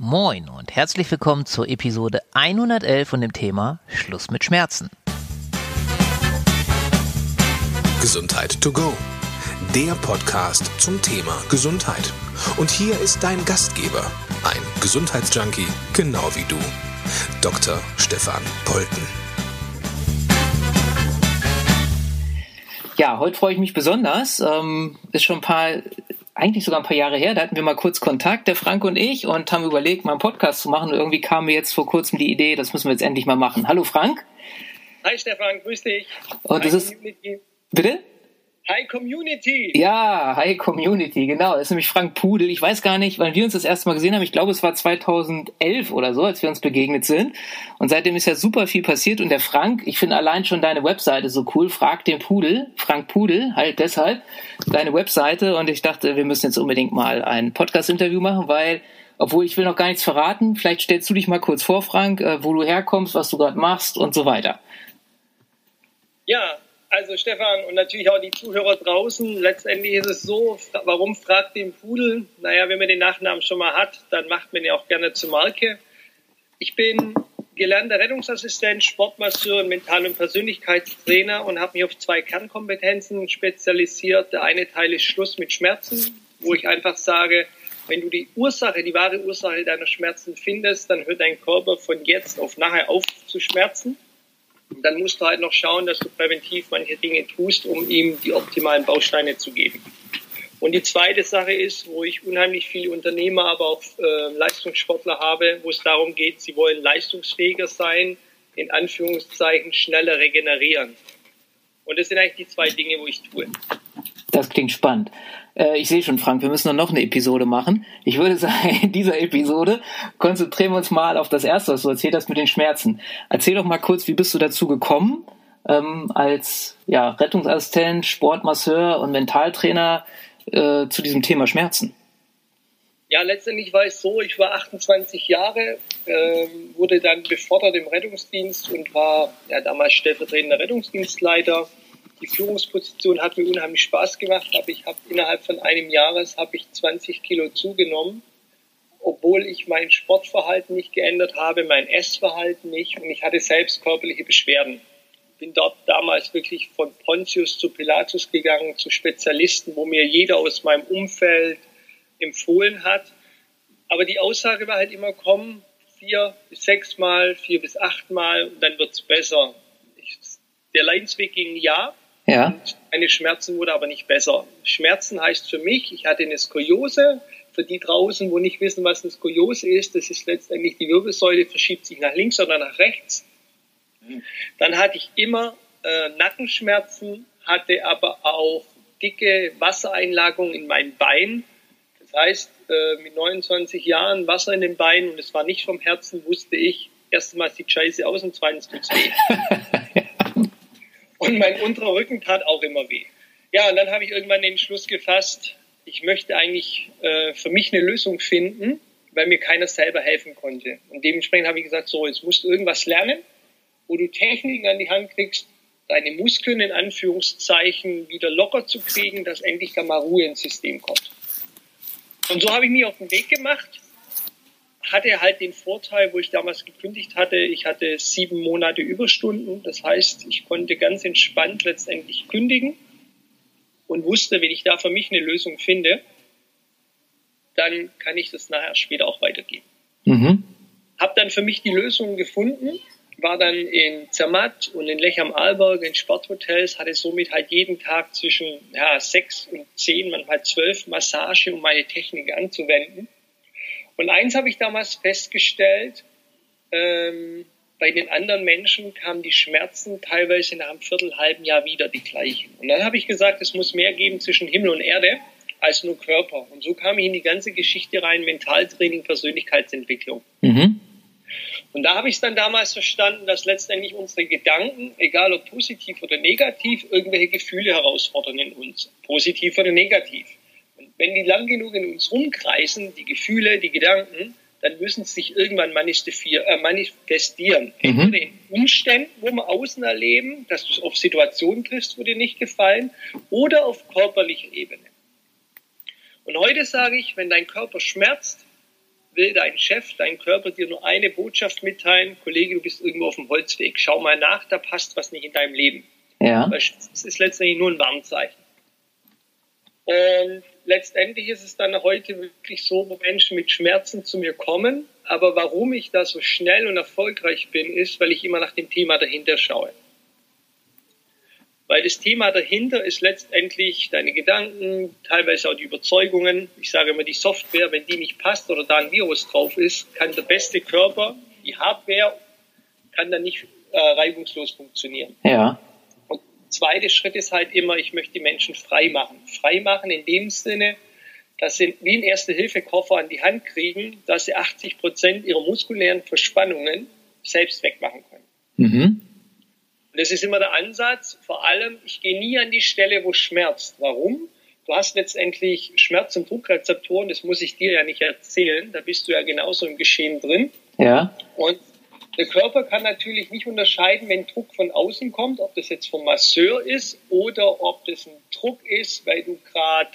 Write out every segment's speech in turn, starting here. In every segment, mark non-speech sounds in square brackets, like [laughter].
Moin und herzlich willkommen zur Episode 111 von dem Thema Schluss mit Schmerzen. Gesundheit to go. Der Podcast zum Thema Gesundheit. Und hier ist dein Gastgeber, ein Gesundheitsjunkie, genau wie du, Dr. Stefan Polten. Ja, heute freue ich mich besonders. Ähm, ist schon ein paar eigentlich sogar ein paar Jahre her, da hatten wir mal kurz Kontakt, der Frank und ich, und haben überlegt, mal einen Podcast zu machen. Und irgendwie kam mir jetzt vor kurzem die Idee, das müssen wir jetzt endlich mal machen. Hallo Frank. Hi Stefan, grüß dich. Und das ist. Bitte? Hi Community. Ja, Hi Community, genau. Das ist nämlich Frank Pudel. Ich weiß gar nicht, wann wir uns das erste Mal gesehen haben. Ich glaube, es war 2011 oder so, als wir uns begegnet sind. Und seitdem ist ja super viel passiert. Und der Frank, ich finde allein schon deine Webseite so cool. Frag den Pudel, Frank Pudel, halt deshalb deine Webseite. Und ich dachte, wir müssen jetzt unbedingt mal ein Podcast-Interview machen, weil obwohl ich will noch gar nichts verraten. Vielleicht stellst du dich mal kurz vor, Frank, äh, wo du herkommst, was du gerade machst und so weiter. Ja, also Stefan und natürlich auch die Zuhörer draußen, letztendlich ist es so, warum fragt den Pudel? Naja, wenn man den Nachnamen schon mal hat, dann macht man ihn auch gerne zur Marke. Ich bin gelernter Rettungsassistent, Sportmasseur und Mental- und Persönlichkeitstrainer und habe mich auf zwei Kernkompetenzen spezialisiert. Der eine Teil ist Schluss mit Schmerzen, wo ich einfach sage, wenn du die Ursache, die wahre Ursache deiner Schmerzen findest, dann hört dein Körper von jetzt auf nachher auf zu schmerzen dann musst du halt noch schauen, dass du präventiv manche Dinge tust, um ihm die optimalen Bausteine zu geben. Und die zweite Sache ist, wo ich unheimlich viele Unternehmer, aber auch äh, Leistungssportler habe, wo es darum geht, sie wollen leistungsfähiger sein, in Anführungszeichen schneller regenerieren. Und das sind eigentlich die zwei Dinge, wo ich tue. Das klingt spannend. Äh, ich sehe schon, Frank, wir müssen noch eine Episode machen. Ich würde sagen, in dieser Episode konzentrieren wir uns mal auf das Erste, was du erzählt hast mit den Schmerzen. Erzähl doch mal kurz, wie bist du dazu gekommen, ähm, als ja, Rettungsassistent, Sportmasseur und Mentaltrainer äh, zu diesem Thema Schmerzen? Ja, letztendlich war es so, ich war 28 Jahre, äh, wurde dann befördert im Rettungsdienst und war ja, damals stellvertretender Rettungsdienstleiter die Führungsposition hat mir unheimlich Spaß gemacht, aber ich habe innerhalb von einem Jahres habe ich 20 Kilo zugenommen, obwohl ich mein Sportverhalten nicht geändert habe, mein Essverhalten nicht und ich hatte selbst körperliche Beschwerden. Bin dort damals wirklich von Pontius zu Pilatus gegangen, zu Spezialisten, wo mir jeder aus meinem Umfeld empfohlen hat. Aber die Aussage war halt immer, komm, vier bis sechs Mal, vier bis acht Mal und dann wird's besser. Ich, der Leidensweg ging ja, ja. Meine Schmerzen wurde aber nicht besser. Schmerzen heißt für mich, ich hatte eine Skoliose. Für die draußen, wo nicht wissen, was eine Skoliose ist, das ist letztendlich die Wirbelsäule, verschiebt sich nach links oder nach rechts. Dann hatte ich immer äh, Nackenschmerzen, hatte aber auch dicke Wassereinlagerungen in meinen Beinen. Das heißt, äh, mit 29 Jahren Wasser in den Beinen und es war nicht vom Herzen, wusste ich, erstmal sieht scheiße aus und zweitens tut's weh. [laughs] Und mein unterer Rücken tat auch immer weh. Ja, und dann habe ich irgendwann den Schluss gefasst, ich möchte eigentlich äh, für mich eine Lösung finden, weil mir keiner selber helfen konnte. Und dementsprechend habe ich gesagt, so, jetzt musst du irgendwas lernen, wo du Techniken an die Hand kriegst, deine Muskeln in Anführungszeichen wieder locker zu kriegen, dass endlich da mal Ruhe ins System kommt. Und so habe ich mich auf den Weg gemacht hatte halt den Vorteil, wo ich damals gekündigt hatte, ich hatte sieben Monate Überstunden. Das heißt, ich konnte ganz entspannt letztendlich kündigen und wusste, wenn ich da für mich eine Lösung finde, dann kann ich das nachher später auch weitergeben. Mhm. Hab dann für mich die Lösung gefunden, war dann in Zermatt und in Lech am Arlberg in Sporthotels, hatte somit halt jeden Tag zwischen ja, sechs und zehn, manchmal zwölf Massage, um meine Technik anzuwenden. Und eins habe ich damals festgestellt, ähm, bei den anderen Menschen kamen die Schmerzen teilweise nach einem Viertel, halben Jahr wieder die gleichen. Und dann habe ich gesagt, es muss mehr geben zwischen Himmel und Erde als nur Körper. Und so kam ich in die ganze Geschichte rein, Mentaltraining, Persönlichkeitsentwicklung. Mhm. Und da habe ich es dann damals verstanden, dass letztendlich unsere Gedanken, egal ob positiv oder negativ, irgendwelche Gefühle herausfordern in uns, positiv oder negativ. Wenn die lang genug in uns rumkreisen, die Gefühle, die Gedanken, dann müssen sie sich irgendwann äh, manifestieren. Mhm. Entweder in Umständen, wo wir außen erleben, dass du auf Situationen triffst, wo dir nicht gefallen, oder auf körperlicher Ebene. Und heute sage ich, wenn dein Körper schmerzt, will dein Chef, dein Körper dir nur eine Botschaft mitteilen, Kollege, du bist irgendwo auf dem Holzweg, schau mal nach, da passt was nicht in deinem Leben. Ja. Das ist letztendlich nur ein Warnzeichen. Und letztendlich ist es dann heute wirklich so, wo Menschen mit Schmerzen zu mir kommen. Aber warum ich da so schnell und erfolgreich bin, ist, weil ich immer nach dem Thema dahinter schaue. Weil das Thema dahinter ist letztendlich deine Gedanken, teilweise auch die Überzeugungen. Ich sage immer, die Software, wenn die nicht passt oder da ein Virus drauf ist, kann der beste Körper, die Hardware, kann dann nicht äh, reibungslos funktionieren. Ja zweite Schritt ist halt immer, ich möchte die Menschen frei machen. Frei machen in dem Sinne, dass sie wie ein Erste-Hilfe-Koffer an die Hand kriegen, dass sie 80 Prozent ihrer muskulären Verspannungen selbst wegmachen können. Mhm. Und das ist immer der Ansatz. Vor allem, ich gehe nie an die Stelle, wo es schmerzt. Warum? Du hast letztendlich Schmerz- und Druckrezeptoren, das muss ich dir ja nicht erzählen. Da bist du ja genauso im Geschehen drin. Ja. Und der Körper kann natürlich nicht unterscheiden, wenn Druck von außen kommt, ob das jetzt vom Masseur ist oder ob das ein Druck ist, weil du gerade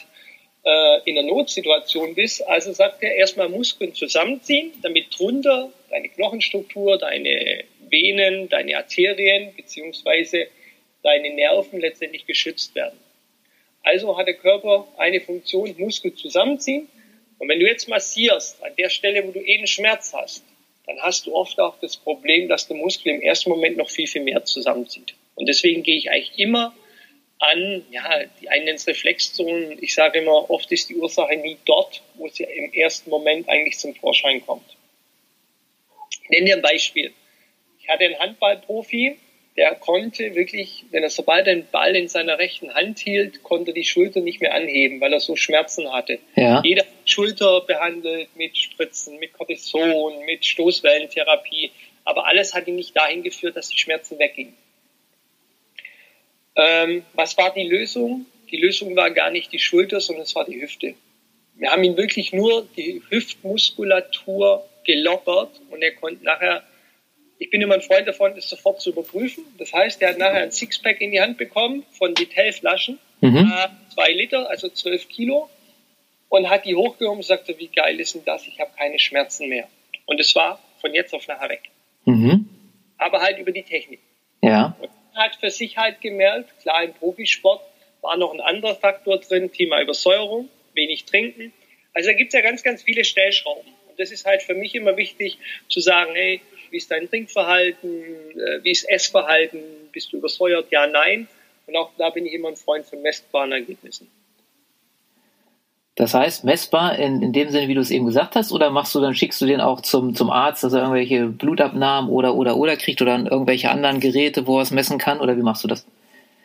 äh, in einer Notsituation bist. Also sagt er erstmal Muskeln zusammenziehen, damit drunter deine Knochenstruktur, deine Venen, deine Arterien beziehungsweise deine Nerven letztendlich geschützt werden. Also hat der Körper eine Funktion, Muskel zusammenziehen. Und wenn du jetzt massierst, an der Stelle, wo du eh einen Schmerz hast, dann hast du oft auch das Problem, dass der Muskel im ersten Moment noch viel, viel mehr zusammenzieht. Und deswegen gehe ich eigentlich immer an, ja, die einen Reflexzonen. Ich sage immer, oft ist die Ursache nie dort, wo sie im ersten Moment eigentlich zum Vorschein kommt. Ich nenne dir ein Beispiel. Ich hatte einen Handballprofi, der konnte wirklich, wenn er sobald den Ball in seiner rechten Hand hielt, konnte die Schulter nicht mehr anheben, weil er so Schmerzen hatte. Ja. Jeder Schulter behandelt mit Spritzen, mit Cortison, mit Stoßwellentherapie, aber alles hat ihn nicht dahin geführt, dass die Schmerzen weggingen. Ähm, was war die Lösung? Die Lösung war gar nicht die Schulter, sondern es war die Hüfte. Wir haben ihn wirklich nur die Hüftmuskulatur gelockert und er konnte nachher ich bin immer ein Freund davon, das sofort zu überprüfen. Das heißt, er hat nachher ein Sixpack in die Hand bekommen von Detailflaschen, mhm. äh, zwei Liter, also zwölf Kilo, und hat die hochgehoben und sagte, wie geil ist denn das? Ich habe keine Schmerzen mehr. Und es war von jetzt auf nachher weg. Mhm. Aber halt über die Technik. Ja. Und er hat für sich halt gemerkt, klar, im Profisport war noch ein anderer Faktor drin, Thema Übersäuerung, wenig trinken. Also da gibt es ja ganz, ganz viele Stellschrauben. Und das ist halt für mich immer wichtig zu sagen, hey, wie ist dein Trinkverhalten, äh, wie ist Essverhalten, bist du übersäuert, ja, nein. Und auch da bin ich immer ein Freund von messbaren Ergebnissen. Das heißt, messbar in, in dem Sinne, wie du es eben gesagt hast, oder machst du dann, schickst du den auch zum, zum Arzt, dass er irgendwelche Blutabnahmen oder, oder, oder kriegt oder dann irgendwelche anderen Geräte, wo er es messen kann, oder wie machst du das?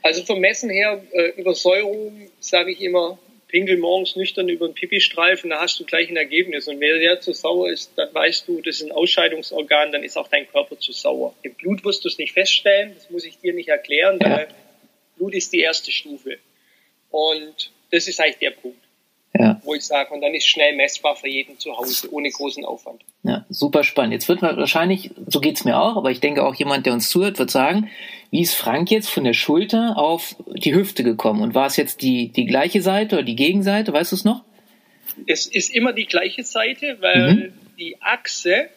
Also vom Messen her, äh, Übersäuerung, sage ich immer, pinkel morgens nüchtern über den Pipi-Streifen, da hast du gleich ein Ergebnis. Und wenn der zu sauer ist, dann weißt du, das ist ein Ausscheidungsorgan, dann ist auch dein Körper zu sauer. Im Blut wirst du es nicht feststellen, das muss ich dir nicht erklären, weil Blut ist die erste Stufe. Und das ist eigentlich der Punkt. Ja. Wo ich sage, und dann ist schnell messbar für jeden zu Hause, ohne großen Aufwand. Ja, super spannend. Jetzt wird man wahrscheinlich, so geht's mir auch, aber ich denke auch jemand, der uns zuhört, wird sagen, wie ist Frank jetzt von der Schulter auf die Hüfte gekommen? Und war es jetzt die, die gleiche Seite oder die Gegenseite? Weißt du es noch? Es ist immer die gleiche Seite, weil mhm. die Achse,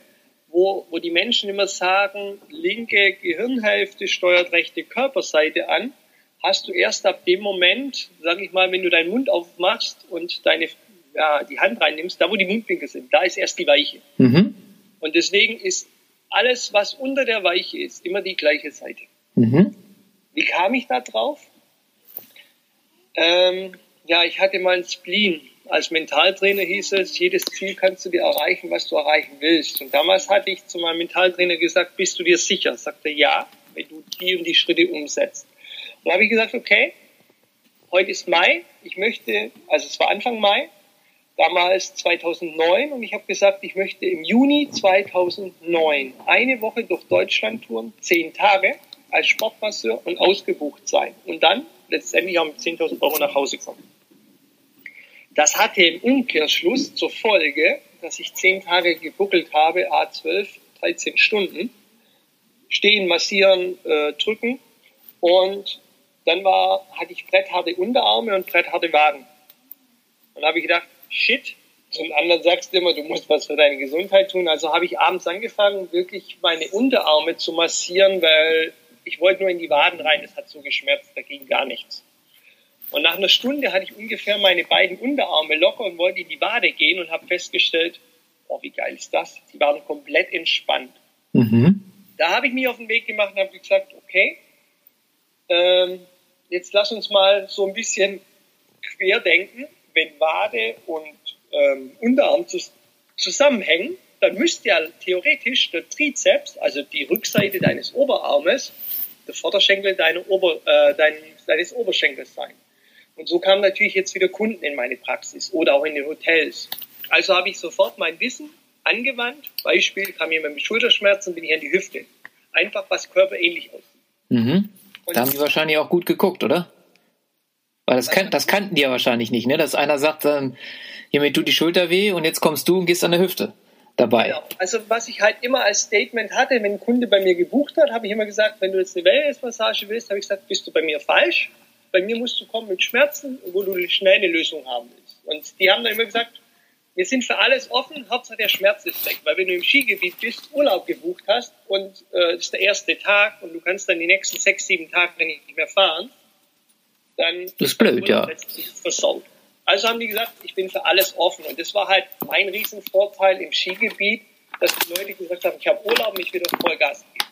wo, wo die Menschen immer sagen, linke Gehirnhälfte steuert rechte Körperseite an, hast du erst ab dem Moment, sag ich mal, wenn du deinen Mund aufmachst und deine, ja, die Hand reinnimmst, da wo die Mundwinkel sind, da ist erst die Weiche. Mhm. Und deswegen ist alles, was unter der Weiche ist, immer die gleiche Seite. Mhm. Wie kam ich da drauf? Ähm, ja, ich hatte mal ein Spleen. Als Mentaltrainer hieß es, jedes Ziel kannst du dir erreichen, was du erreichen willst. Und damals hatte ich zu meinem Mentaltrainer gesagt, bist du dir sicher? Sagte ja, wenn du die und die Schritte umsetzt. Dann habe ich gesagt, okay, heute ist Mai, ich möchte, also es war Anfang Mai, damals 2009 und ich habe gesagt, ich möchte im Juni 2009 eine Woche durch Deutschland touren, zehn Tage als Sportmasseur und ausgebucht sein und dann letztendlich auch mit 10.000 Euro nach Hause kommen. Das hatte im Umkehrschluss zur Folge, dass ich zehn Tage gebuckelt habe, A12, 13 Stunden, stehen, massieren, äh, drücken und dann war, hatte ich brettharte Unterarme und brettharte Waden. Und da habe ich gedacht, shit, Zum anderen sagst du immer, du musst was für deine Gesundheit tun. Also habe ich abends angefangen, wirklich meine Unterarme zu massieren, weil ich wollte nur in die Waden rein, es hat so geschmerzt, da ging gar nichts. Und nach einer Stunde hatte ich ungefähr meine beiden Unterarme locker und wollte in die Wade gehen und habe festgestellt, oh, wie geil ist das? Sie waren komplett entspannt. Mhm. Da habe ich mich auf den Weg gemacht und habe gesagt, okay, ähm, jetzt lass uns mal so ein bisschen querdenken. Wenn Wade und ähm, Unterarm zusammenhängen, dann müsste ja theoretisch der Trizeps, also die Rückseite deines Oberarmes, der Vorderschenkel deiner Ober, äh, dein, deines Oberschenkels sein. Und so kamen natürlich jetzt wieder Kunden in meine Praxis oder auch in den Hotels. Also habe ich sofort mein Wissen angewandt. Beispiel kam jemand mit Schulterschmerzen, bin ich an die Hüfte. Einfach was körperähnlich aussieht. Mhm. Da haben die wahrscheinlich auch gut geguckt, oder? Weil das, kan das kannten die ja wahrscheinlich nicht, ne? Dass einer sagt, ähm, hiermit tut die Schulter weh und jetzt kommst du und gehst an der Hüfte dabei. Genau. Also was ich halt immer als Statement hatte, wenn ein Kunde bei mir gebucht hat, habe ich immer gesagt, wenn du jetzt eine Wellnessmassage willst, habe ich gesagt, bist du bei mir falsch. Bei mir musst du kommen mit Schmerzen, wo du schnell eine Lösung haben willst. Und die haben dann immer gesagt, wir sind für alles offen, Hauptsache der Schmerz ist weg. Weil wenn du im Skigebiet bist, Urlaub gebucht hast und äh, ist der erste Tag und du kannst dann die nächsten sechs, sieben Tage nicht mehr fahren, dann das ist blöd, ja. versaut. Also haben die gesagt, ich bin für alles offen. Und das war halt mein Riesenvorteil im Skigebiet, dass die Leute gesagt haben, ich habe Urlaub und ich will das Vollgas geben.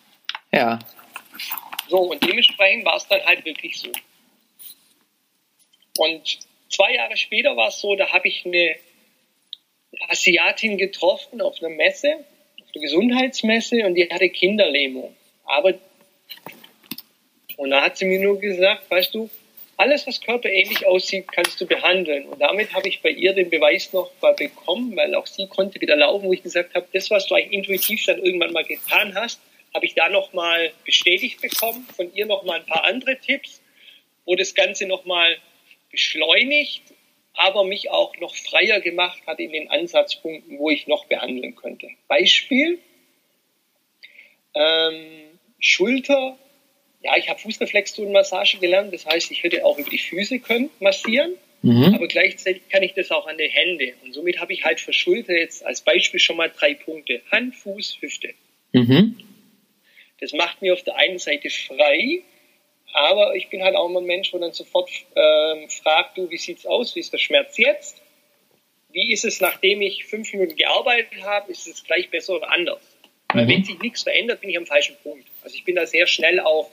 Ja. So, und dementsprechend war es dann halt wirklich so. Und zwei Jahre später war es so, da habe ich eine Asiatin getroffen auf einer Messe, auf der Gesundheitsmesse, und die hatte Kinderlähmung. Aber, und da hat sie mir nur gesagt, weißt du, alles, was körperähnlich aussieht, kannst du behandeln. Und damit habe ich bei ihr den Beweis noch mal bekommen, weil auch sie konnte wieder laufen, wo ich gesagt habe, das, was du eigentlich intuitiv dann irgendwann mal getan hast, habe ich da noch mal bestätigt bekommen, von ihr noch mal ein paar andere Tipps, wo das Ganze noch mal beschleunigt, aber mich auch noch freier gemacht hat in den Ansatzpunkten, wo ich noch behandeln könnte. Beispiel, ähm, Schulter, ja, ich habe Fußreflexzonenmassage gelernt, das heißt, ich hätte auch über die Füße können massieren, mhm. aber gleichzeitig kann ich das auch an den Hände. Und somit habe ich halt für Schulter jetzt als Beispiel schon mal drei Punkte. Hand, Fuß, Hüfte. Mhm. Das macht mir auf der einen Seite frei, aber ich bin halt auch immer ein Mensch, wo dann sofort ähm, fragt, du, wie sieht's aus? Wie ist der Schmerz jetzt? Wie ist es, nachdem ich fünf Minuten gearbeitet habe? Ist es gleich besser oder anders? Mhm. Weil wenn sich nichts verändert, bin ich am falschen Punkt. Also ich bin da sehr schnell auch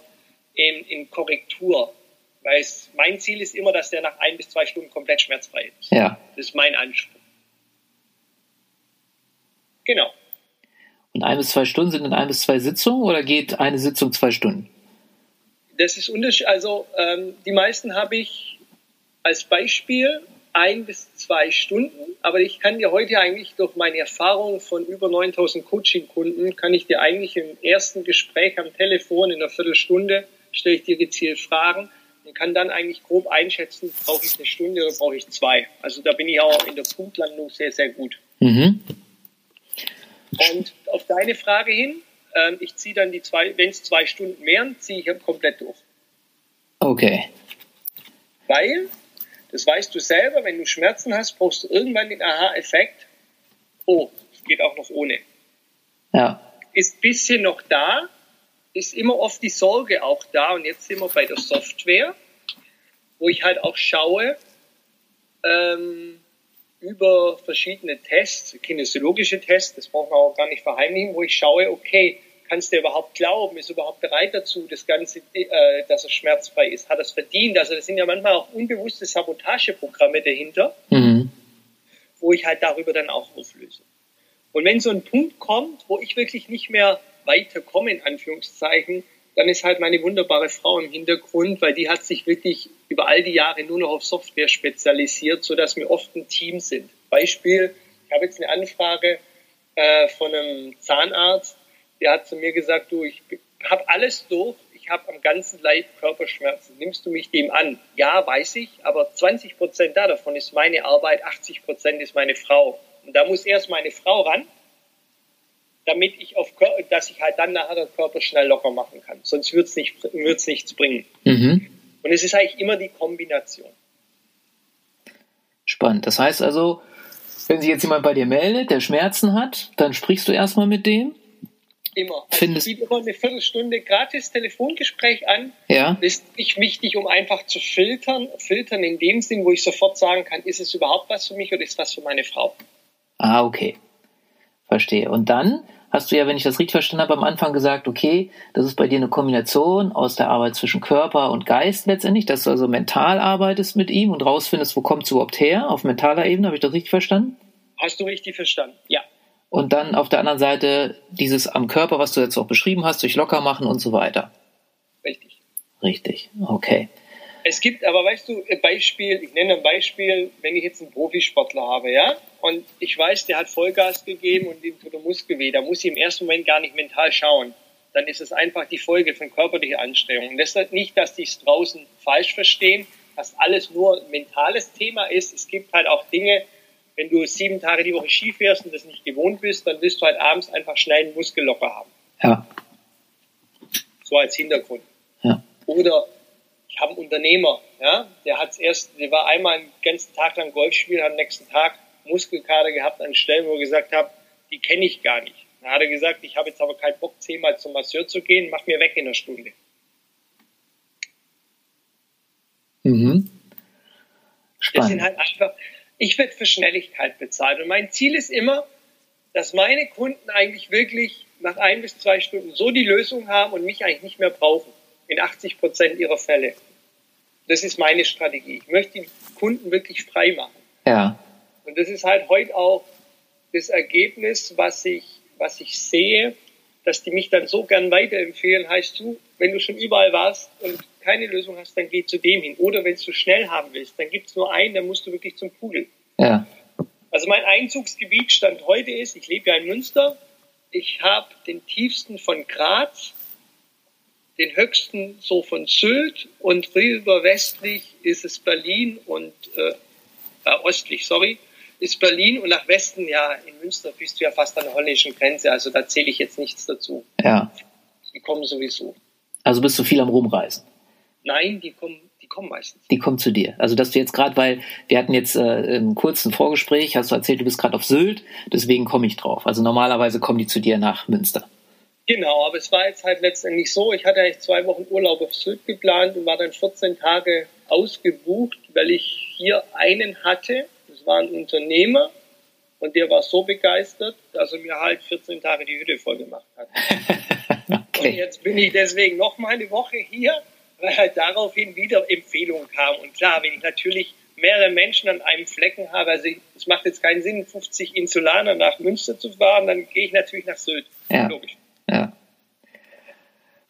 in, in Korrektur. Weil es, mein Ziel ist immer, dass der nach ein bis zwei Stunden komplett schmerzfrei ist. Ja. Das ist mein Anspruch. Genau. Und ein bis zwei Stunden sind in ein bis zwei Sitzungen oder geht eine Sitzung zwei Stunden? Das ist unterschiedlich. Also ähm, die meisten habe ich als Beispiel ein bis zwei Stunden, aber ich kann dir heute eigentlich durch meine Erfahrung von über 9000 Coaching-Kunden, kann ich dir eigentlich im ersten Gespräch am Telefon in einer Viertelstunde, stelle ich dir gezielt Fragen und kann dann eigentlich grob einschätzen, brauche ich eine Stunde oder brauche ich zwei. Also da bin ich auch in der Punktlandung sehr, sehr gut. Mhm. Und auf deine Frage hin, ähm, ich ziehe dann die zwei, wenn es zwei Stunden mehr, ziehe ich komplett durch. Okay. Weil, das weißt du selber, wenn du Schmerzen hast, brauchst du irgendwann den Aha-Effekt. Oh, es geht auch noch ohne. Ja. Ist ein bisschen noch da, ist immer oft die Sorge auch da. Und jetzt sind wir bei der Software, wo ich halt auch schaue, ähm, über verschiedene Tests, kinesiologische Tests, das braucht man auch gar nicht verheimlichen, wo ich schaue, okay, kannst du überhaupt glauben, ist überhaupt bereit dazu, das Ganze, äh, dass er schmerzfrei ist, hat er es verdient. Also das sind ja manchmal auch unbewusste Sabotageprogramme dahinter, mhm. wo ich halt darüber dann auch auflöse. Und wenn so ein Punkt kommt, wo ich wirklich nicht mehr weiterkomme, in Anführungszeichen, dann ist halt meine wunderbare Frau im Hintergrund, weil die hat sich wirklich über all die Jahre nur noch auf Software spezialisiert, so dass wir oft ein Team sind. Beispiel, ich habe jetzt eine Anfrage äh, von einem Zahnarzt, der hat zu mir gesagt, du, ich habe alles durch, ich habe am ganzen Leib Körperschmerzen. Nimmst du mich dem an? Ja, weiß ich, aber 20 Prozent davon ist meine Arbeit, 80 Prozent ist meine Frau. Und da muss erst meine Frau ran, damit ich auf, dass ich halt dann nachher den Körper schnell locker machen kann. Sonst wird es nicht, wird's nichts bringen. Mhm. Und es ist eigentlich immer die Kombination. Spannend. Das heißt also, Wenn sich jetzt jemand bei dir meldet, der Schmerzen hat, dann sprichst du erstmal mit dem. Immer. Also Findest- ich biete immer eine Viertelstunde gratis Telefongespräch an. Ja. Das ist nicht wichtig, um einfach zu filtern. Filtern in dem Sinn, wo ich sofort sagen kann, ist es überhaupt was für mich oder ist was für meine Frau? Ah, okay. Verstehe. Und dann hast du ja, wenn ich das richtig verstanden habe, am Anfang gesagt, okay, das ist bei dir eine Kombination aus der Arbeit zwischen Körper und Geist letztendlich, dass du also mental arbeitest mit ihm und rausfindest, wo kommt es überhaupt her, auf mentaler Ebene, habe ich das richtig verstanden? Hast du richtig verstanden? Ja. Und dann auf der anderen Seite dieses am Körper, was du jetzt auch beschrieben hast, durch locker machen und so weiter. Richtig. Richtig. Okay. Es gibt aber, weißt du, ein Beispiel, ich nenne ein Beispiel, wenn ich jetzt einen Profisportler habe, ja, und ich weiß, der hat Vollgas gegeben und ihm tut der Muskel weh, da muss ich im ersten Moment gar nicht mental schauen. Dann ist es einfach die Folge von körperlicher Anstrengung. Und deshalb nicht, dass die es draußen falsch verstehen, dass alles nur ein mentales Thema ist. Es gibt halt auch Dinge, wenn du sieben Tage die Woche Ski fährst und das nicht gewohnt bist, dann willst du halt abends einfach schnell einen Muskel locker haben. Ja. So als Hintergrund. Ja. Oder ich habe einen Unternehmer, ja, der hat's erst, der war einmal einen ganzen Tag lang Golf spielen, hat am nächsten Tag Muskelkater gehabt an Stellen, wo er gesagt hat, die kenne ich gar nicht. Dann hat er gesagt, ich habe jetzt aber keinen Bock, zehnmal zum Masseur zu gehen, mach mir weg in einer Stunde. Mhm. Das sind Spannend. halt einfach, ich werde für Schnelligkeit bezahlt. Und mein Ziel ist immer, dass meine Kunden eigentlich wirklich nach ein bis zwei Stunden so die Lösung haben und mich eigentlich nicht mehr brauchen. In 80 Prozent ihrer Fälle. Das ist meine Strategie. Ich möchte die Kunden wirklich frei machen. Ja. Und das ist halt heute auch das Ergebnis, was ich, was ich sehe, dass die mich dann so gern weiterempfehlen. Heißt du, wenn du schon überall warst und keine Lösung hast, dann geh zu dem hin. Oder wenn du schnell haben willst, dann gibt es nur einen, dann musst du wirklich zum Pudel. Ja. Also mein Einzugsgebiet stand heute ist, ich lebe ja in Münster, ich habe den tiefsten von Graz, den höchsten so von Sylt und rüber westlich ist es Berlin und äh, äh, ostlich, sorry, ist Berlin und nach Westen, ja, in Münster bist du ja fast an der holländischen Grenze, also da zähle ich jetzt nichts dazu. Ja. Die kommen sowieso. Also bist du viel am Rumreisen. Nein, die kommen, die kommen meistens. Die kommt zu dir. Also dass du jetzt gerade, weil wir hatten jetzt äh, einen kurzen Vorgespräch, hast du erzählt, du bist gerade auf Sylt, deswegen komme ich drauf. Also normalerweise kommen die zu dir nach Münster. Genau, aber es war jetzt halt letztendlich so, ich hatte eigentlich zwei Wochen Urlaub auf Sylt geplant und war dann 14 Tage ausgebucht, weil ich hier einen hatte, das war ein Unternehmer und der war so begeistert, dass er mir halt 14 Tage die Hütte voll gemacht hat. [laughs] Okay. jetzt bin ich deswegen noch mal eine Woche hier, weil halt daraufhin wieder Empfehlungen kamen. Und klar, wenn ich natürlich mehrere Menschen an einem Flecken habe, also es macht jetzt keinen Sinn, 50 Insulaner nach Münster zu fahren, dann gehe ich natürlich nach Sylt. Ja. Logisch. Ja.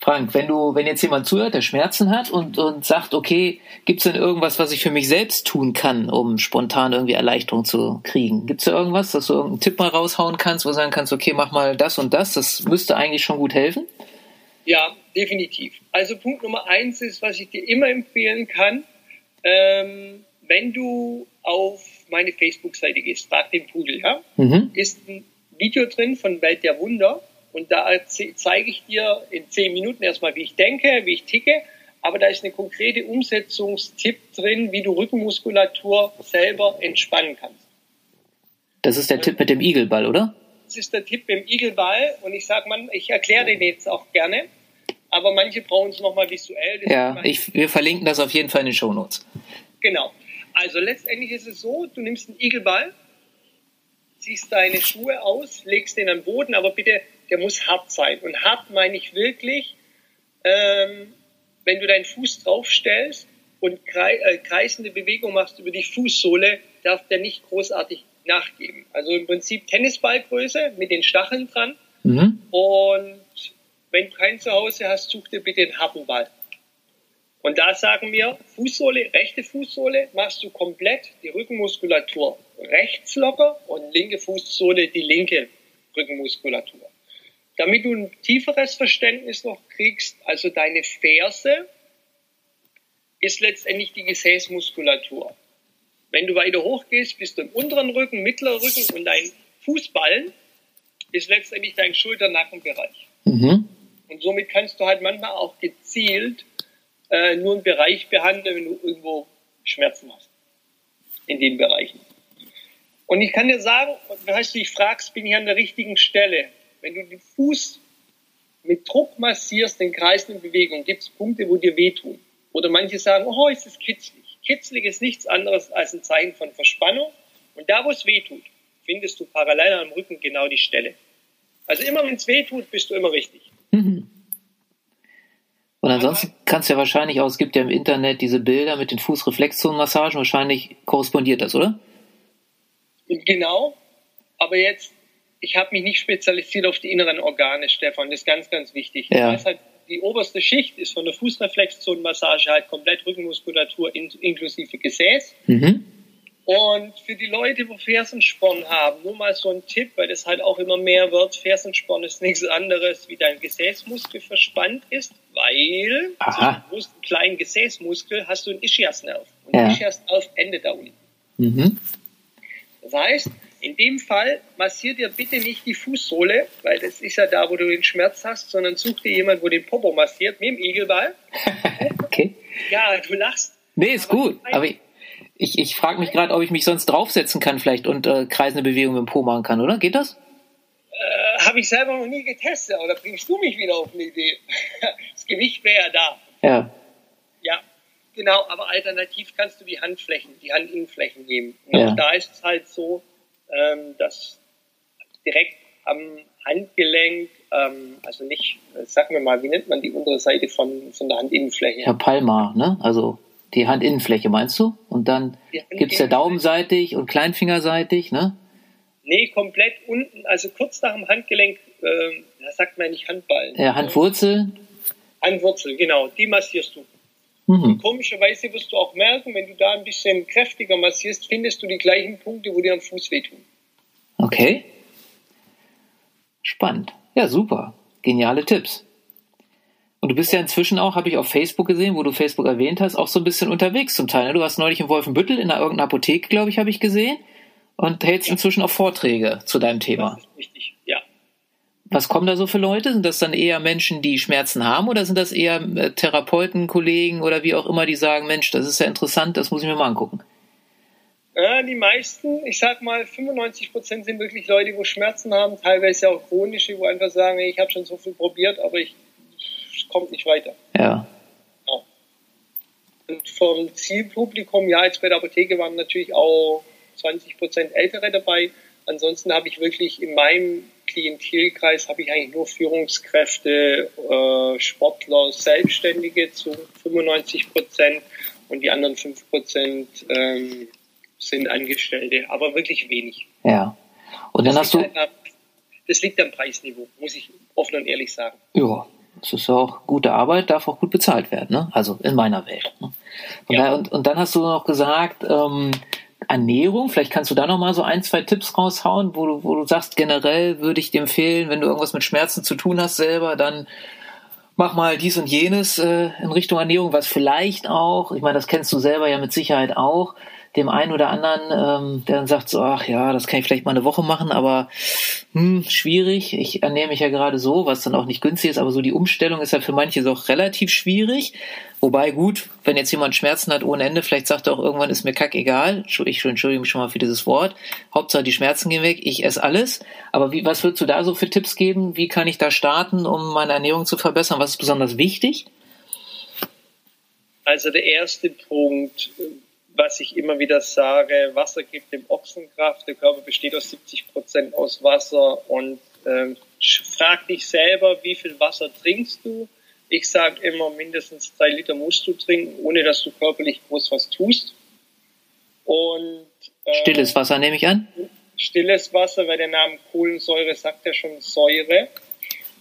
Frank, wenn du, wenn jetzt jemand zuhört, der Schmerzen hat und, und sagt, okay, gibt's denn irgendwas, was ich für mich selbst tun kann, um spontan irgendwie Erleichterung zu kriegen? Gibt's da irgendwas, dass du irgendeinen Tipp mal raushauen kannst, wo du sagen kannst, okay, mach mal das und das, das müsste eigentlich schon gut helfen? Ja, definitiv. Also Punkt Nummer eins ist, was ich dir immer empfehlen kann, ähm, wenn du auf meine Facebook-Seite gehst, frag den Pudel, ja, Mhm. ist ein Video drin von Welt der Wunder und da zeige ich dir in zehn Minuten erstmal, wie ich denke, wie ich ticke, aber da ist eine konkrete Umsetzungstipp drin, wie du Rückenmuskulatur selber entspannen kannst. Das ist der Tipp mit dem Igelball, oder? Das ist der Tipp beim Igelball und ich sag man, ich erkläre den jetzt auch gerne, aber manche brauchen es nochmal visuell. Ja, ich, wir verlinken das auf jeden Fall in den Shownotes. Genau. Also letztendlich ist es so, du nimmst einen Igelball, ziehst deine Schuhe aus, legst den am Boden, aber bitte, der muss hart sein. Und hart meine ich wirklich, ähm, wenn du deinen Fuß draufstellst und äh, kreisende Bewegung machst über die Fußsohle, darf der nicht großartig nachgeben. Also im Prinzip Tennisballgröße mit den Stacheln dran. Mhm. Und wenn du kein Zuhause hast, such dir bitte einen harten Ball. Und da sagen wir, Fußsohle, rechte Fußsohle machst du komplett die Rückenmuskulatur rechts locker und linke Fußsohle die linke Rückenmuskulatur. Damit du ein tieferes Verständnis noch kriegst, also deine Ferse ist letztendlich die Gesäßmuskulatur. Wenn du weiter hochgehst, bist du im unteren Rücken, mittlerer Rücken und dein Fußballen ist letztendlich dein Schulternackenbereich. Mhm. Und somit kannst du halt manchmal auch gezielt äh, nur einen Bereich behandeln, wenn du irgendwo Schmerzen hast. In den Bereichen. Und ich kann dir sagen, weißt du dich fragst, bin ich an der richtigen Stelle. Wenn du den Fuß mit Druck massierst, den Kreis in Bewegung, gibt es Punkte, wo dir wehtun. Oder manche sagen, oh, ist es kitzlig. Kitzlig ist nichts anderes als ein Zeichen von Verspannung. Und da, wo es wehtut, findest du parallel am Rücken genau die Stelle. Also immer, wenn es wehtut, bist du immer richtig. Mhm. [laughs] Und ansonsten kannst du ja wahrscheinlich auch, es gibt ja im Internet diese Bilder mit den Fußreflexzonenmassagen, wahrscheinlich korrespondiert das, oder? Genau, aber jetzt, ich habe mich nicht spezialisiert auf die inneren Organe, Stefan, das ist ganz, ganz wichtig. Ja. Das halt, die oberste Schicht ist von der Fußreflexzonenmassage halt komplett Rückenmuskulatur in, inklusive Gesäß. Mhm. Und für die Leute, wo Fersensporn haben, nur mal so ein Tipp, weil das halt auch immer mehr wird. Fersensporn ist nichts anderes, wie dein Gesäßmuskel verspannt ist, weil Aha. zwischen großen kleinen Gesäßmuskel hast du einen Ischiasnerv. Und ja. Ischiasnerv endet da unten. Mhm. Das heißt, in dem Fall massiert dir bitte nicht die Fußsohle, weil das ist ja da, wo du den Schmerz hast, sondern such dir jemand, wo den Popo massiert, mit dem Igelball. [laughs] okay. Ja, du lachst. Nee, ist aber gut. Aber ich, ich, ich frage mich gerade, ob ich mich sonst draufsetzen kann vielleicht und äh, kreisende Bewegungen dem Po machen kann, oder? Geht das? Äh, Habe ich selber noch nie getestet, oder bringst du mich wieder auf eine Idee? [laughs] das Gewicht wäre ja da. Ja. Ja, genau, aber alternativ kannst du die Handflächen, die Handinnenflächen nehmen. Und ja. auch da ist es halt so, ähm, dass direkt am Handgelenk, ähm, also nicht, sagen wir mal, wie nennt man die untere Seite von, von der Handinnenfläche? Ja, Palma, ne? Also die Handinnenfläche meinst du? Und dann gibt es ja daumenseitig und kleinfingerseitig, ne? Nee, komplett unten, also kurz nach dem Handgelenk, äh, da sagt man nicht Handballen. Ja, Handwurzel. Handwurzel, genau, die massierst du. Mhm. Komischerweise wirst du auch merken, wenn du da ein bisschen kräftiger massierst, findest du die gleichen Punkte, wo dir am Fuß wehtun. Okay. Spannend. Ja, super. Geniale Tipps. Und du bist ja inzwischen auch, habe ich auf Facebook gesehen, wo du Facebook erwähnt hast, auch so ein bisschen unterwegs zum Teil. Ne? Du warst neulich in Wolfenbüttel in einer irgendeiner Apotheke, glaube ich, habe ich gesehen. Und hältst ja. inzwischen auch Vorträge zu deinem Thema. Richtig, ja. Was kommen da so für Leute? Sind das dann eher Menschen, die Schmerzen haben oder sind das eher äh, Therapeuten, Kollegen oder wie auch immer, die sagen, Mensch, das ist ja interessant, das muss ich mir mal angucken? Ja, die meisten, ich sag mal, 95 Prozent sind wirklich Leute, wo Schmerzen haben, teilweise auch chronische, wo einfach sagen, ich habe schon so viel probiert, aber ich kommt nicht weiter. Ja. ja. Und vom Zielpublikum, ja, jetzt bei der Apotheke waren natürlich auch 20 Prozent Ältere dabei. Ansonsten habe ich wirklich in meinem Klientelkreis habe ich eigentlich nur Führungskräfte, äh, Sportler, Selbstständige zu 95 Prozent und die anderen 5 Prozent ähm, sind Angestellte, aber wirklich wenig. Ja. Und dann das hast du. Halt, das liegt am Preisniveau, muss ich offen und ehrlich sagen. Ja, das ist ja auch gute Arbeit, darf auch gut bezahlt werden, ne? Also in meiner Welt. Ne? Und, ja. da, und, und, dann hast du noch gesagt, ähm, Ernährung, vielleicht kannst du da noch mal so ein, zwei Tipps raushauen, wo du, wo du sagst, generell würde ich dir empfehlen, wenn du irgendwas mit Schmerzen zu tun hast selber, dann mach mal dies und jenes äh, in Richtung Ernährung, was vielleicht auch, ich meine, das kennst du selber ja mit Sicherheit auch, dem einen oder anderen, ähm, der dann sagt so, ach ja, das kann ich vielleicht mal eine Woche machen, aber hm, schwierig. Ich ernähre mich ja gerade so, was dann auch nicht günstig ist, aber so die Umstellung ist ja für manche so relativ schwierig. Wobei gut, wenn jetzt jemand Schmerzen hat ohne Ende, vielleicht sagt er auch irgendwann, ist mir kack egal. Ich entschuldige mich schon mal für dieses Wort. Hauptsache die Schmerzen gehen weg, ich esse alles. Aber wie, was würdest du da so für Tipps geben? Wie kann ich da starten, um meine Ernährung zu verbessern? Was ist besonders wichtig? Also der erste Punkt, was ich immer wieder sage, Wasser gibt dem Ochsen Kraft. Der Körper besteht aus 70 Prozent aus Wasser und ähm, frag dich selber, wie viel Wasser trinkst du? Ich sage immer, mindestens drei Liter musst du trinken, ohne dass du körperlich groß was tust. Und äh, stilles Wasser nehme ich an. Stilles Wasser, weil der Name Kohlensäure sagt ja schon Säure.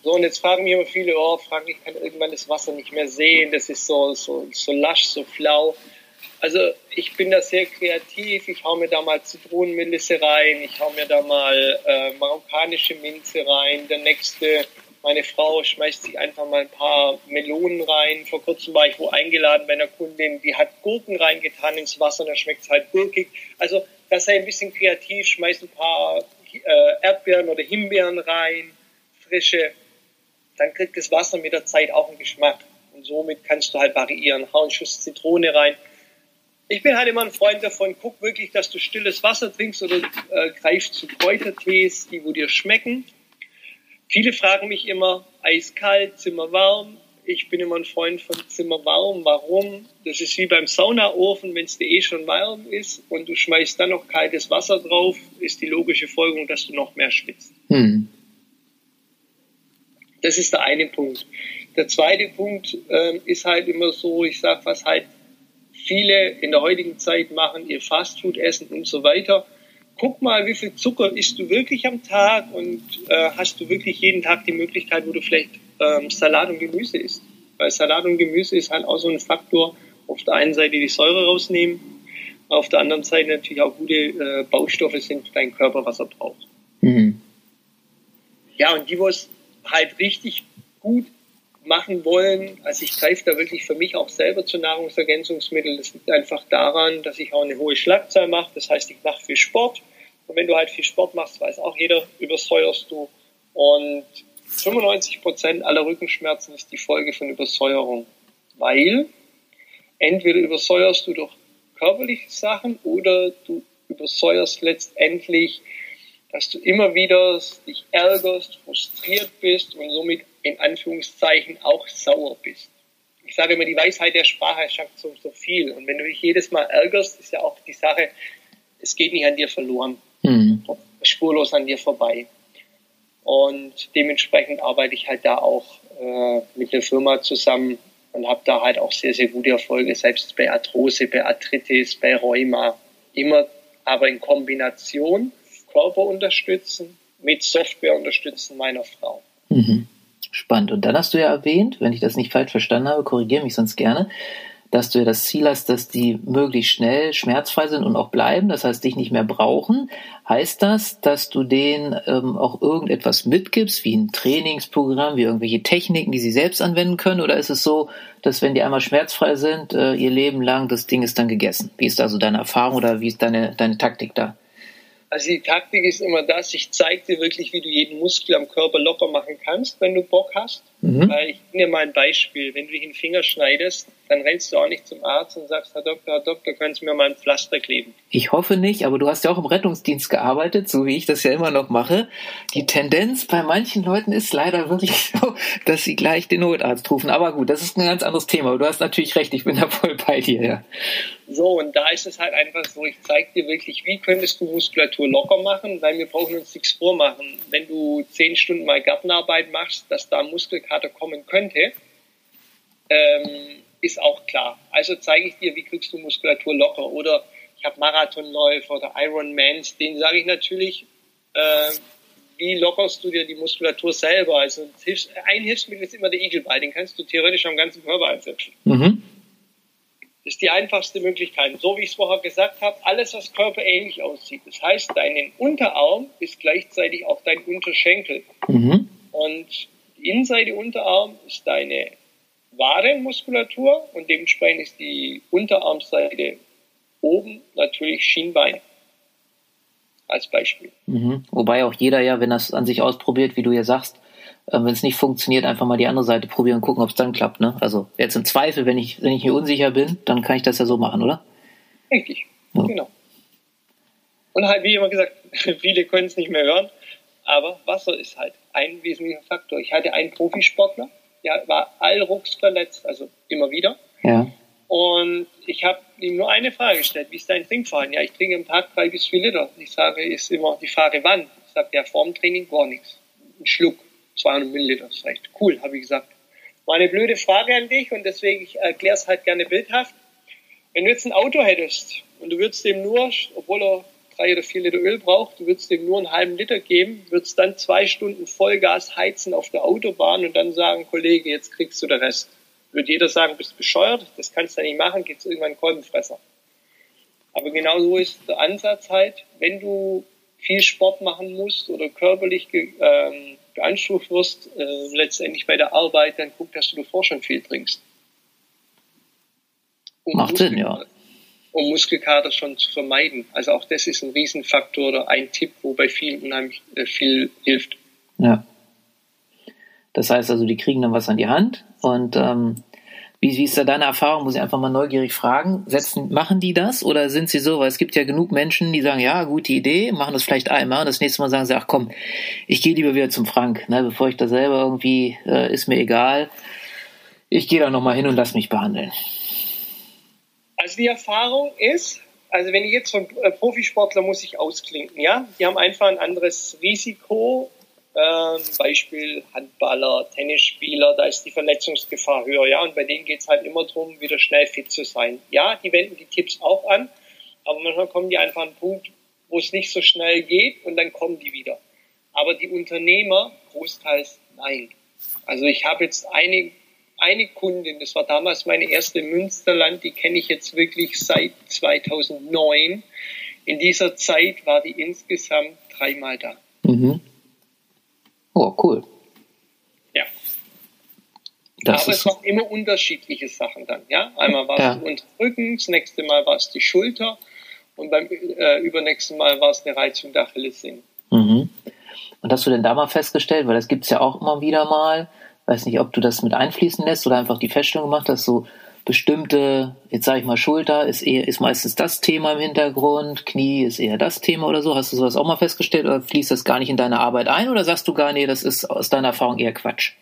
So, und jetzt fragen mich immer viele, oh, Frank, ich kann irgendwann das Wasser nicht mehr sehen, das ist so, so, so lasch, so flau. Also ich bin da sehr kreativ. Ich hau mir da mal Zitronenmelisse rein, ich hau mir da mal äh, marokkanische Minze rein. Der nächste, meine Frau schmeißt sich einfach mal ein paar Melonen rein. Vor kurzem war ich wo eingeladen bei einer Kundin, die hat Gurken reingetan ins Wasser, dann schmeckt es halt gurkig. Also das sei ein bisschen kreativ, schmeißt ein paar äh, Erdbeeren oder Himbeeren rein, frische. Dann kriegt das Wasser mit der Zeit auch einen Geschmack. Und somit kannst du halt variieren. Hau einen Schuss Zitrone rein Ich bin halt immer ein Freund davon, guck wirklich, dass du stilles Wasser trinkst oder äh, greif zu Kräutertees, die wo dir schmecken. Viele fragen mich immer, eiskalt, zimmerwarm. Ich bin immer ein Freund von zimmerwarm. Warum? Das ist wie beim Saunaofen, wenn es dir eh schon warm ist und du schmeißt dann noch kaltes Wasser drauf, ist die logische Folgerung, dass du noch mehr schwitzt. Hm. Das ist der eine Punkt. Der zweite Punkt äh, ist halt immer so, ich sag, was halt viele in der heutigen Zeit machen, ihr Fastfood essen und so weiter guck mal, wie viel Zucker isst du wirklich am Tag und äh, hast du wirklich jeden Tag die Möglichkeit, wo du vielleicht ähm, Salat und Gemüse isst. Weil Salat und Gemüse ist halt auch so ein Faktor, auf der einen Seite die Säure rausnehmen, auf der anderen Seite natürlich auch gute äh, Baustoffe sind für deinen Körper, was er braucht. Mhm. Ja, und die, wo es halt richtig gut machen wollen, also ich greife da wirklich für mich auch selber zu Nahrungsergänzungsmitteln. Das liegt einfach daran, dass ich auch eine hohe Schlagzahl mache. Das heißt, ich mache viel Sport. Und wenn du halt viel Sport machst, weiß auch jeder, übersäuerst du. Und 95 Prozent aller Rückenschmerzen ist die Folge von Übersäuerung. Weil entweder übersäuerst du durch körperliche Sachen oder du übersäuerst letztendlich, dass du immer wieder dich ärgerst, frustriert bist und somit in Anführungszeichen auch sauer bist. Ich sage immer, die Weisheit der Sprache schafft so, so viel. Und wenn du dich jedes Mal ärgerst, ist ja auch die Sache, es geht nicht an dir verloren. Mhm. Spurlos an dir vorbei. Und dementsprechend arbeite ich halt da auch äh, mit der Firma zusammen und habe da halt auch sehr, sehr gute Erfolge, selbst bei Arthrose, bei Arthritis, bei Rheuma. Immer aber in Kombination Körper unterstützen mit Software unterstützen meiner Frau. Mhm. Spannend. Und dann hast du ja erwähnt, wenn ich das nicht falsch verstanden habe, korrigiere mich sonst gerne, dass du ja das Ziel hast, dass die möglichst schnell schmerzfrei sind und auch bleiben, das heißt, dich nicht mehr brauchen. Heißt das, dass du denen ähm, auch irgendetwas mitgibst, wie ein Trainingsprogramm, wie irgendwelche Techniken, die sie selbst anwenden können? Oder ist es so, dass wenn die einmal schmerzfrei sind, äh, ihr Leben lang, das Ding ist dann gegessen? Wie ist da so deine Erfahrung oder wie ist deine, deine Taktik da? Also die Taktik ist immer das, ich zeige dir wirklich, wie du jeden Muskel am Körper locker machen kannst, wenn du Bock hast. Mhm. Weil ich nehme mal ein Beispiel. Wenn du dich den Finger schneidest, dann rennst du auch nicht zum Arzt und sagst, Herr Doktor, Herr Doktor, können Sie mir mal ein Pflaster kleben? Ich hoffe nicht, aber du hast ja auch im Rettungsdienst gearbeitet, so wie ich das ja immer noch mache. Die Tendenz bei manchen Leuten ist leider wirklich [laughs] so, dass sie gleich den Notarzt rufen. Aber gut, das ist ein ganz anderes Thema. Du hast natürlich recht, ich bin da voll bei dir. Ja. So, und da ist es halt einfach so, ich zeige dir wirklich, wie könntest du Muskulatur locker machen, weil wir brauchen uns nichts vormachen. Wenn du zehn Stunden mal Gartenarbeit machst, dass da Muskelkater kommen könnte, ähm, ist auch klar. Also zeige ich dir, wie kriegst du Muskulatur locker. Oder ich habe Marathonläufer oder Ironmans, denen sage ich natürlich, äh, wie lockerst du dir die Muskulatur selber? Also ein Hilfsmittel ist immer der Igelball, den kannst du theoretisch am ganzen Körper einsetzen. Mhm. Das ist die einfachste Möglichkeit. So wie ich es vorher gesagt habe, alles, was körperähnlich aussieht. Das heißt, dein Unterarm ist gleichzeitig auch dein Unterschenkel. Mhm. Und Innenseite Unterarm ist deine Wadenmuskulatur und dementsprechend ist die Unterarmseite oben natürlich Schienbein. Als Beispiel. Mhm. Wobei auch jeder ja, wenn das an sich ausprobiert, wie du ja sagst, äh, wenn es nicht funktioniert, einfach mal die andere Seite probieren und gucken, ob es dann klappt. Ne? Also jetzt im Zweifel, wenn ich, wenn ich mir unsicher bin, dann kann ich das ja so machen, oder? Richtig, ja. genau. Und halt, wie immer gesagt, [laughs] viele können es nicht mehr hören, aber Wasser ist halt ein wesentlicher Faktor. Ich hatte einen Profisportler, der war allrucks verletzt, also immer wieder. Ja. Und ich habe ihm nur eine Frage gestellt, wie ist dein Trinkverhalten? Ja, ich trinke am Tag drei bis vier Liter. Ich sage, ist immer die Frage, wann? Ich sage, ja, vorm Training gar nichts. Ein Schluck. 200 Milliliter, das reicht. Cool, habe ich gesagt. Mal eine blöde Frage an dich und deswegen, ich erkläre es halt gerne bildhaft. Wenn du jetzt ein Auto hättest und du würdest dem nur, obwohl er drei oder vier Liter Öl braucht, du würdest dem nur einen halben Liter geben, würdest dann zwei Stunden Vollgas heizen auf der Autobahn und dann sagen, Kollege, jetzt kriegst du den Rest. Würde jeder sagen, bist bescheuert, das kannst du nicht machen, gibt's irgendwann einen Kolbenfresser. Aber genau so ist der Ansatz halt, wenn du viel Sport machen musst oder körperlich ähm, beansprucht wirst, äh, letztendlich bei der Arbeit, dann guck, dass du davor schon viel trinkst. Um Macht Sinn, ja. Um Muskelkater schon zu vermeiden. Also auch das ist ein Riesenfaktor oder ein Tipp, wo bei vielen unheimlich äh, viel hilft. Ja. Das heißt also, die kriegen dann was an die Hand und ähm, Wie, wie ist da deine Erfahrung? Muss ich einfach mal neugierig fragen. Setzen, machen die das oder sind sie so? Weil es gibt ja genug Menschen, die sagen, ja, gute Idee, machen das vielleicht einmal und das nächste Mal sagen sie, ach komm, ich gehe lieber wieder zum Frank, ne, bevor ich da selber irgendwie, äh, ist mir egal. Ich gehe da nochmal hin und lass mich behandeln. Also die Erfahrung ist, also wenn ich jetzt von äh, Profisportler muss ich ausklinken, ja, die haben einfach ein anderes Risiko. Ähm, Beispiel Handballer, Tennisspieler, da ist die Verletzungsgefahr höher, ja, und bei denen geht es halt immer darum, wieder schnell fit zu sein. Ja, die wenden die Tipps auch an, aber manchmal kommen die einfach an einen Punkt, wo es nicht so schnell geht und dann kommen die wieder. Aber die Unternehmer großteils nein. Also ich habe jetzt eine eine Kundin, das war damals meine erste Münsterland, die kenne ich jetzt wirklich seit 2009. In dieser Zeit war die insgesamt dreimal da. Mhm. Oh, cool. Ja. Das Aber es waren immer unterschiedliche Sachen dann. Ja, einmal war es ja. unter Rücken, das nächste Mal war es die Schulter und beim äh, übernächsten Mal war es eine Reizung der Achillessehne. Mhm. Und hast du denn da mal festgestellt, weil das gibt es ja auch immer wieder mal, weiß nicht, ob du das mit einfließen lässt oder einfach die Feststellung gemacht hast, so bestimmte, jetzt sage ich mal, Schulter ist eher, ist meistens das Thema im Hintergrund, Knie ist eher das Thema oder so. Hast du sowas auch mal festgestellt oder fließt das gar nicht in deine Arbeit ein oder sagst du gar, nee, das ist aus deiner Erfahrung eher Quatsch?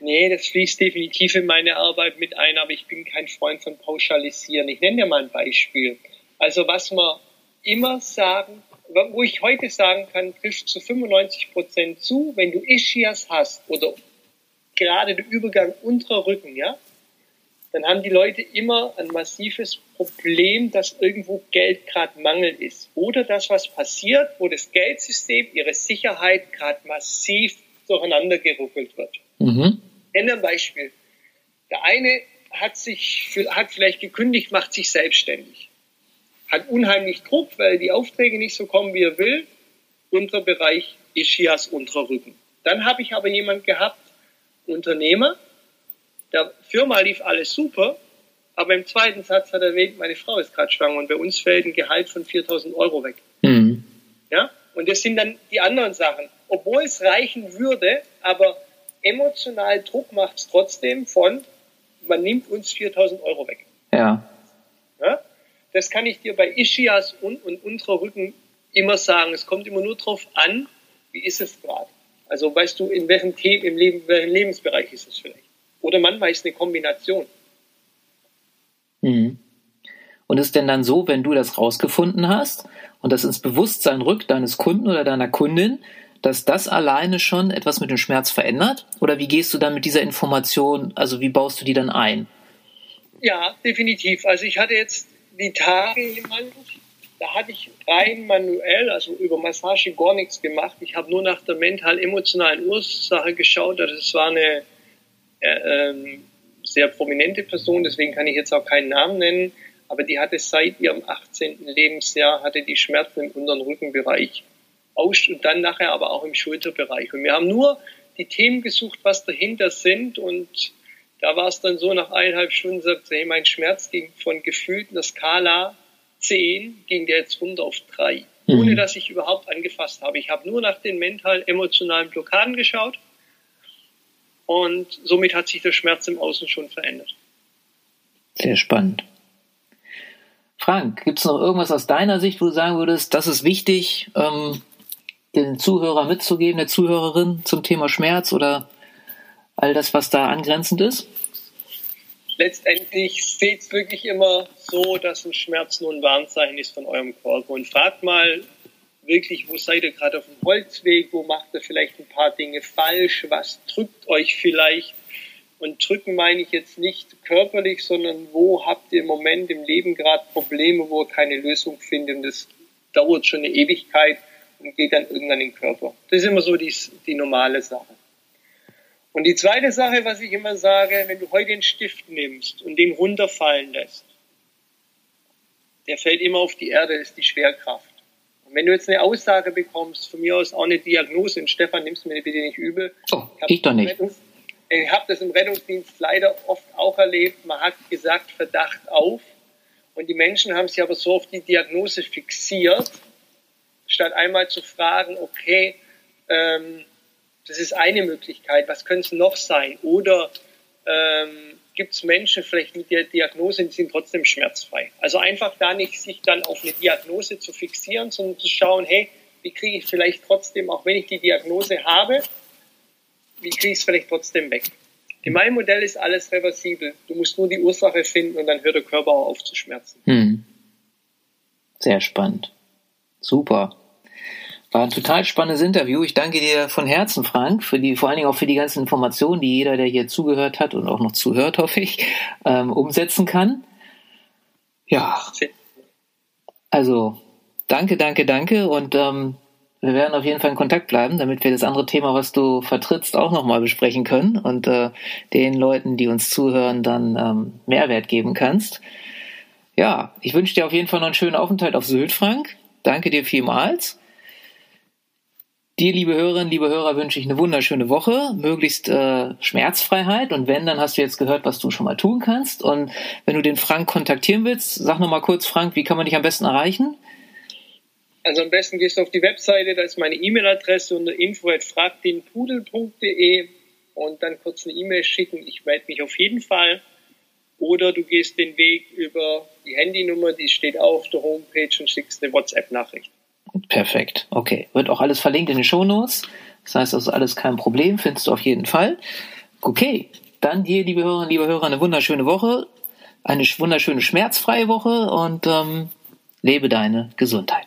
Nee, das fließt definitiv in meine Arbeit mit ein, aber ich bin kein Freund von Pauschalisieren. Ich nenne dir mal ein Beispiel. Also was man immer sagen, wo ich heute sagen kann, trifft zu 95 Prozent zu, wenn du Ischias hast oder gerade der Übergang unterer Rücken, ja, dann haben die Leute immer ein massives Problem, dass irgendwo Geld gerade Mangel ist. Oder das, was passiert, wo das Geldsystem, ihre Sicherheit gerade massiv durcheinander geruckelt wird. Mhm. ein Beispiel. Der eine hat sich, hat vielleicht gekündigt, macht sich selbstständig. Hat unheimlich Druck, weil die Aufträge nicht so kommen, wie er will. Unterer Bereich Ischias unterer Rücken. Dann habe ich aber jemand gehabt, Unternehmer. Der Firma lief alles super, aber im zweiten Satz hat er erwähnt, meine Frau ist gerade schwanger und bei uns fällt ein Gehalt von 4000 Euro weg. Mhm. Ja? Und das sind dann die anderen Sachen. Obwohl es reichen würde, aber emotional Druck macht es trotzdem von, man nimmt uns 4000 Euro weg. Ja. ja? Das kann ich dir bei Ischias und, und unterer Rücken immer sagen. Es kommt immer nur darauf an, wie ist es gerade. Also weißt du, in welchem Thema, im Leben, welchem Lebensbereich ist es vielleicht? Oder manchmal ist es eine Kombination. Mhm. Und ist denn dann so, wenn du das rausgefunden hast und das ins Bewusstsein rückt deines Kunden oder deiner Kundin, dass das alleine schon etwas mit dem Schmerz verändert? Oder wie gehst du dann mit dieser Information, also wie baust du die dann ein? Ja, definitiv. Also ich hatte jetzt die Tage jemanden, da hatte ich rein manuell, also über Massage gar nichts gemacht. Ich habe nur nach der mental-emotionalen Ursache geschaut. Also es war eine äh, ähm, sehr prominente Person, deswegen kann ich jetzt auch keinen Namen nennen. Aber die hatte seit ihrem 18. Lebensjahr hatte die Schmerzen im unteren Rückenbereich aus und dann nachher aber auch im Schulterbereich. Und wir haben nur die Themen gesucht, was dahinter sind und da war es dann so, nach eineinhalb Stunden sagte hey, mein Schmerz ging von gefühlt einer Skala 10 ging der jetzt runter auf 3, mhm. ohne dass ich überhaupt angefasst habe. Ich habe nur nach den mental-emotionalen Blockaden geschaut und somit hat sich der Schmerz im Außen schon verändert. Sehr spannend. Frank, gibt es noch irgendwas aus deiner Sicht, wo du sagen würdest, das ist wichtig, ähm, den Zuhörer mitzugeben, der Zuhörerin zum Thema Schmerz oder all das, was da angrenzend ist? Letztendlich seht es wirklich immer so, dass ein Schmerz nur ein Warnzeichen ist von eurem Körper. Und fragt mal wirklich, wo seid ihr gerade auf dem Holzweg, wo macht ihr vielleicht ein paar Dinge falsch, was drückt euch vielleicht. Und drücken meine ich jetzt nicht körperlich, sondern wo habt ihr im Moment im Leben gerade Probleme, wo ihr keine Lösung findet. Und das dauert schon eine Ewigkeit und geht dann irgendwann in den Körper. Das ist immer so die, die normale Sache. Und die zweite Sache, was ich immer sage, wenn du heute den Stift nimmst und den runterfallen lässt, der fällt immer auf die Erde, ist die Schwerkraft. Und wenn du jetzt eine Aussage bekommst, von mir aus auch eine Diagnose, und Stefan, nimmst du mir bitte nicht übel. Oh, ich, ich doch nicht. ich habe das im Rettungsdienst leider oft auch erlebt. Man hat gesagt, Verdacht auf. Und die Menschen haben sich aber so auf die Diagnose fixiert, statt einmal zu fragen, okay, ähm, das ist eine Möglichkeit. Was könnte es noch sein? Oder ähm, gibt es Menschen vielleicht mit der Diagnose, die sind trotzdem schmerzfrei. Also einfach da nicht sich dann auf eine Diagnose zu fixieren, sondern zu schauen, hey, wie kriege ich vielleicht trotzdem, auch wenn ich die Diagnose habe, wie kriege ich es vielleicht trotzdem weg? In meinem Modell ist alles reversibel. Du musst nur die Ursache finden und dann hört der Körper auch auf zu schmerzen. Hm. Sehr spannend. Super. War ein total spannendes Interview. Ich danke dir von Herzen, Frank, für die, vor allen Dingen auch für die ganzen Informationen, die jeder, der hier zugehört hat und auch noch zuhört, hoffe ich, ähm, umsetzen kann. Ja. Also, danke, danke, danke und ähm, wir werden auf jeden Fall in Kontakt bleiben, damit wir das andere Thema, was du vertrittst, auch nochmal besprechen können und äh, den Leuten, die uns zuhören, dann ähm, Mehrwert geben kannst. Ja, ich wünsche dir auf jeden Fall noch einen schönen Aufenthalt auf Sylt, Frank. Danke dir vielmals. Dir, liebe Hörerinnen, liebe Hörer, wünsche ich eine wunderschöne Woche, möglichst äh, Schmerzfreiheit. Und wenn, dann hast du jetzt gehört, was du schon mal tun kannst. Und wenn du den Frank kontaktieren willst, sag noch mal kurz, Frank, wie kann man dich am besten erreichen? Also am besten gehst du auf die Webseite, da ist meine E-Mail-Adresse unter info.fragdenpudel.de und dann kurz eine E-Mail schicken. Ich melde mich auf jeden Fall. Oder du gehst den Weg über die Handynummer, die steht auf der Homepage und schickst eine WhatsApp-Nachricht. Perfekt. Okay. Wird auch alles verlinkt in den Shownotes. Das heißt, das ist alles kein Problem. Findest du auf jeden Fall. Okay. Dann dir, liebe Hörerinnen, liebe Hörer, eine wunderschöne Woche. Eine wunderschöne schmerzfreie Woche und ähm, lebe deine Gesundheit.